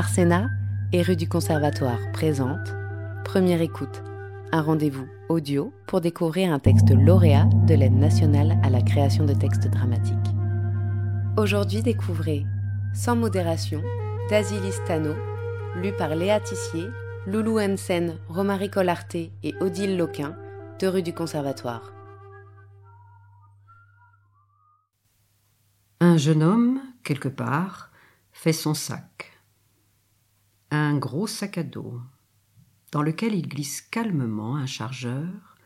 Arsena et rue du Conservatoire présente Première écoute, un rendez-vous audio pour découvrir un texte lauréat de l'aide nationale à la création de textes dramatiques. Aujourd'hui, découvrez Sans modération d'Azilis Tano, lu par Léa Tissier, Loulou Hansen, Romary Collarté et Odile Loquin, de rue du Conservatoire. Un jeune homme, quelque part, fait son sac. Un gros sac à dos, dans lequel il glisse calmement un chargeur,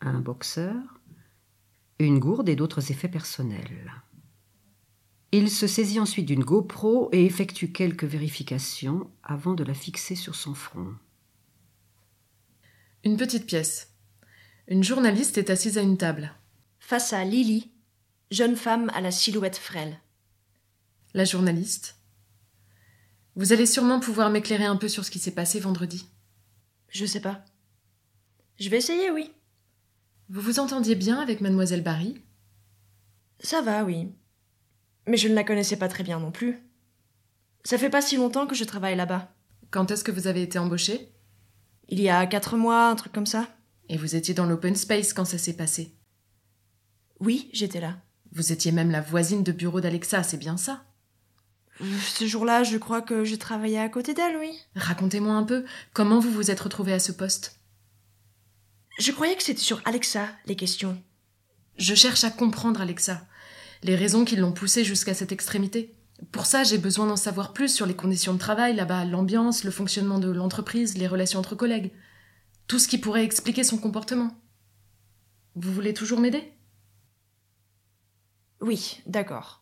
un boxeur, une gourde et d'autres effets personnels. Il se saisit ensuite d'une GoPro et effectue quelques vérifications avant de la fixer sur son front. Une petite pièce. Une journaliste est assise à une table. Face à Lily, jeune femme à la silhouette frêle. La journaliste. Vous allez sûrement pouvoir m'éclairer un peu sur ce qui s'est passé vendredi. Je sais pas. Je vais essayer, oui. Vous vous entendiez bien avec mademoiselle Barry? Ça va, oui. Mais je ne la connaissais pas très bien non plus. Ça fait pas si longtemps que je travaille là-bas. Quand est-ce que vous avez été embauché Il y a quatre mois, un truc comme ça. Et vous étiez dans l'open space quand ça s'est passé? Oui, j'étais là. Vous étiez même la voisine de bureau d'Alexa, c'est bien ça? Ce jour-là, je crois que je travaillais à côté d'elle, oui. Racontez-moi un peu, comment vous vous êtes retrouvé à ce poste? Je croyais que c'était sur Alexa, les questions. Je cherche à comprendre Alexa, les raisons qui l'ont poussé jusqu'à cette extrémité. Pour ça, j'ai besoin d'en savoir plus sur les conditions de travail là-bas, l'ambiance, le fonctionnement de l'entreprise, les relations entre collègues. Tout ce qui pourrait expliquer son comportement. Vous voulez toujours m'aider? Oui, d'accord.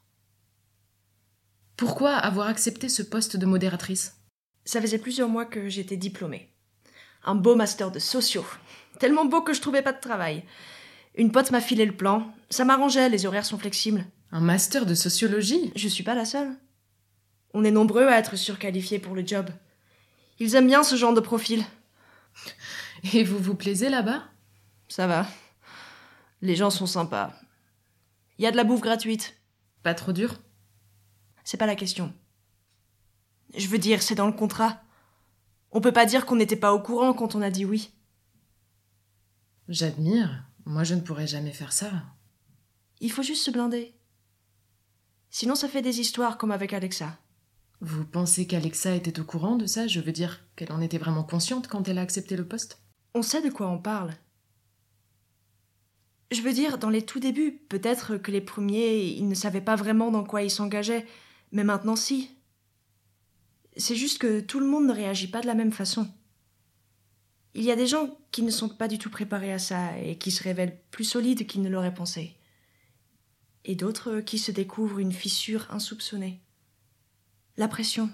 Pourquoi avoir accepté ce poste de modératrice? Ça faisait plusieurs mois que j'étais diplômée. Un beau master de sociaux. Tellement beau que je trouvais pas de travail. Une pote m'a filé le plan. Ça m'arrangeait, les horaires sont flexibles. Un master de sociologie? Je suis pas la seule. On est nombreux à être surqualifiés pour le job. Ils aiment bien ce genre de profil. Et vous vous plaisez là-bas? Ça va. Les gens sont sympas. Il y a de la bouffe gratuite. Pas trop dur? C'est pas la question. Je veux dire, c'est dans le contrat. On peut pas dire qu'on n'était pas au courant quand on a dit oui. J'admire. Moi, je ne pourrais jamais faire ça. Il faut juste se blinder. Sinon, ça fait des histoires comme avec Alexa. Vous pensez qu'Alexa était au courant de ça? Je veux dire qu'elle en était vraiment consciente quand elle a accepté le poste? On sait de quoi on parle. Je veux dire, dans les tout débuts, peut-être que les premiers, ils ne savaient pas vraiment dans quoi ils s'engageaient, mais maintenant si. C'est juste que tout le monde ne réagit pas de la même façon. Il y a des gens qui ne sont pas du tout préparés à ça et qui se révèlent plus solides qu'ils ne l'auraient pensé. Et d'autres qui se découvrent une fissure insoupçonnée. La pression,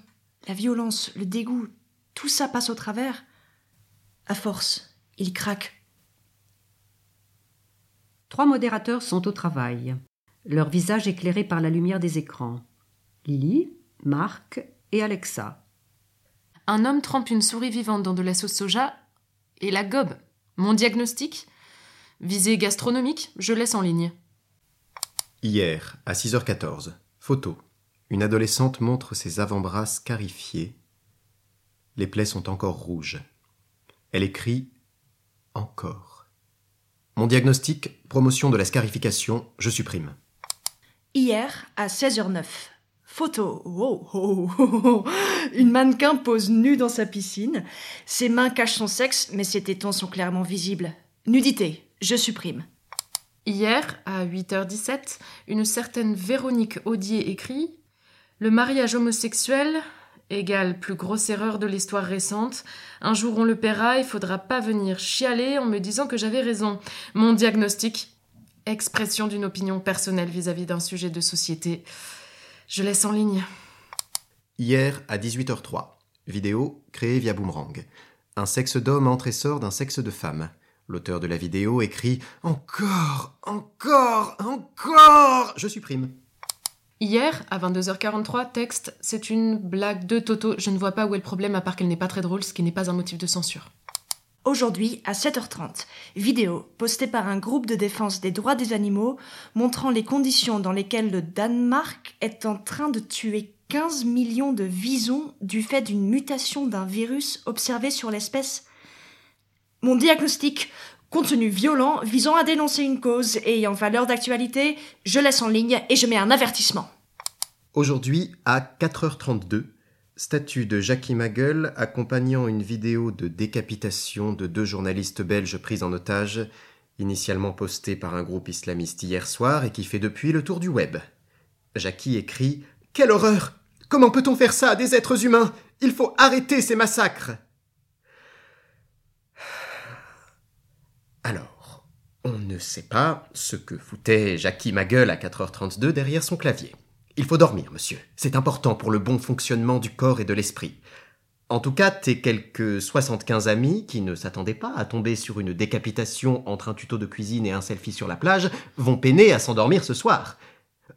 la violence, le dégoût, tout ça passe au travers. À force, ils craquent. Trois modérateurs sont au travail, leur visage éclairé par la lumière des écrans. Lily, Marc et Alexa. Un homme trempe une souris vivante dans de la sauce soja et la gobe. Mon diagnostic Visée gastronomique, je laisse en ligne. Hier, à 6h14, photo. Une adolescente montre ses avant-bras scarifiés. Les plaies sont encore rouges. Elle écrit encore. Mon diagnostic, promotion de la scarification, je supprime. Hier, à 16h09. Photo. Oh, oh, oh. Une mannequin pose nue dans sa piscine. Ses mains cachent son sexe, mais ses tétons sont clairement visibles. Nudité. Je supprime. Hier, à 8h17, une certaine Véronique Audier écrit Le mariage homosexuel égale plus grosse erreur de l'histoire récente. Un jour on le paiera, il faudra pas venir chialer en me disant que j'avais raison. Mon diagnostic expression d'une opinion personnelle vis-à-vis d'un sujet de société. Je laisse en ligne. Hier, à 18h03, vidéo créée via Boomerang. Un sexe d'homme entre et sort d'un sexe de femme. L'auteur de la vidéo écrit Encore, encore, encore Je supprime. Hier, à 22h43, texte C'est une blague de Toto. Je ne vois pas où est le problème à part qu'elle n'est pas très drôle, ce qui n'est pas un motif de censure. Aujourd'hui, à 7h30, vidéo postée par un groupe de défense des droits des animaux montrant les conditions dans lesquelles le Danemark est en train de tuer 15 millions de visons du fait d'une mutation d'un virus observé sur l'espèce. Mon diagnostic, contenu violent visant à dénoncer une cause et ayant valeur d'actualité, je laisse en ligne et je mets un avertissement. Aujourd'hui, à 4h32, statut de Jackie Maguel accompagnant une vidéo de décapitation de deux journalistes belges pris en otage, initialement postée par un groupe islamiste hier soir et qui fait depuis le tour du web. Jackie écrit Quelle horreur Comment peut-on faire ça des êtres humains? Il faut arrêter ces massacres Alors, on ne sait pas ce que foutait Jackie Maguel à 4h32 derrière son clavier. Il faut dormir, monsieur. C'est important pour le bon fonctionnement du corps et de l'esprit. En tout cas, tes quelques 75 amis, qui ne s'attendaient pas à tomber sur une décapitation entre un tuto de cuisine et un selfie sur la plage, vont peiner à s'endormir ce soir.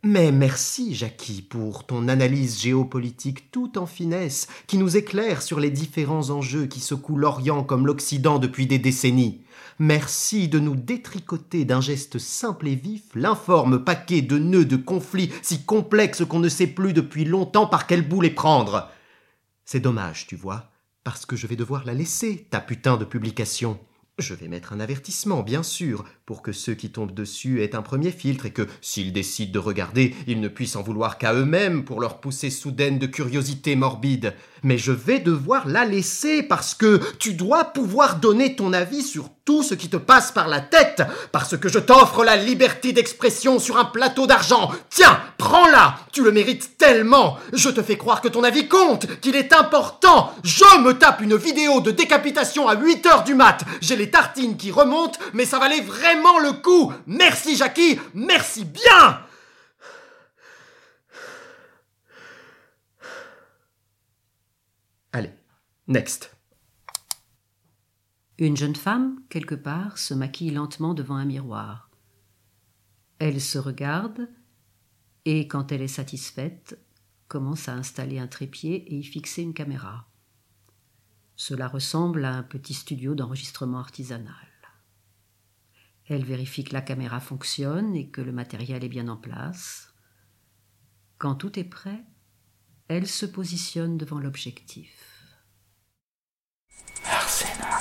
Mais merci, Jackie, pour ton analyse géopolitique tout en finesse, qui nous éclaire sur les différents enjeux qui secouent l'Orient comme l'Occident depuis des décennies. Merci de nous détricoter d'un geste simple et vif l'informe paquet de nœuds de conflits si complexes qu'on ne sait plus depuis longtemps par quel bout les prendre. C'est dommage, tu vois, parce que je vais devoir la laisser, ta putain de publication. Je vais mettre un avertissement, bien sûr, pour que ceux qui tombent dessus aient un premier filtre et que, s'ils décident de regarder, ils ne puissent en vouloir qu'à eux-mêmes pour leur poussée soudaine de curiosité morbide. Mais je vais devoir la laisser parce que tu dois pouvoir donner ton avis sur tout ce qui te passe par la tête, parce que je t'offre la liberté d'expression sur un plateau d'argent. Tiens, prends-la, tu le mérites tellement. Je te fais croire que ton avis compte, qu'il est important. Je me tape une vidéo de décapitation à 8 heures du mat. J'ai les tartines qui remontent, mais ça valait vraiment le coup. Merci Jackie, merci bien. Allez, next. Une jeune femme, quelque part, se maquille lentement devant un miroir. Elle se regarde et quand elle est satisfaite, commence à installer un trépied et y fixer une caméra. Cela ressemble à un petit studio d'enregistrement artisanal. Elle vérifie que la caméra fonctionne et que le matériel est bien en place. Quand tout est prêt, elle se positionne devant l'objectif. Arsenal.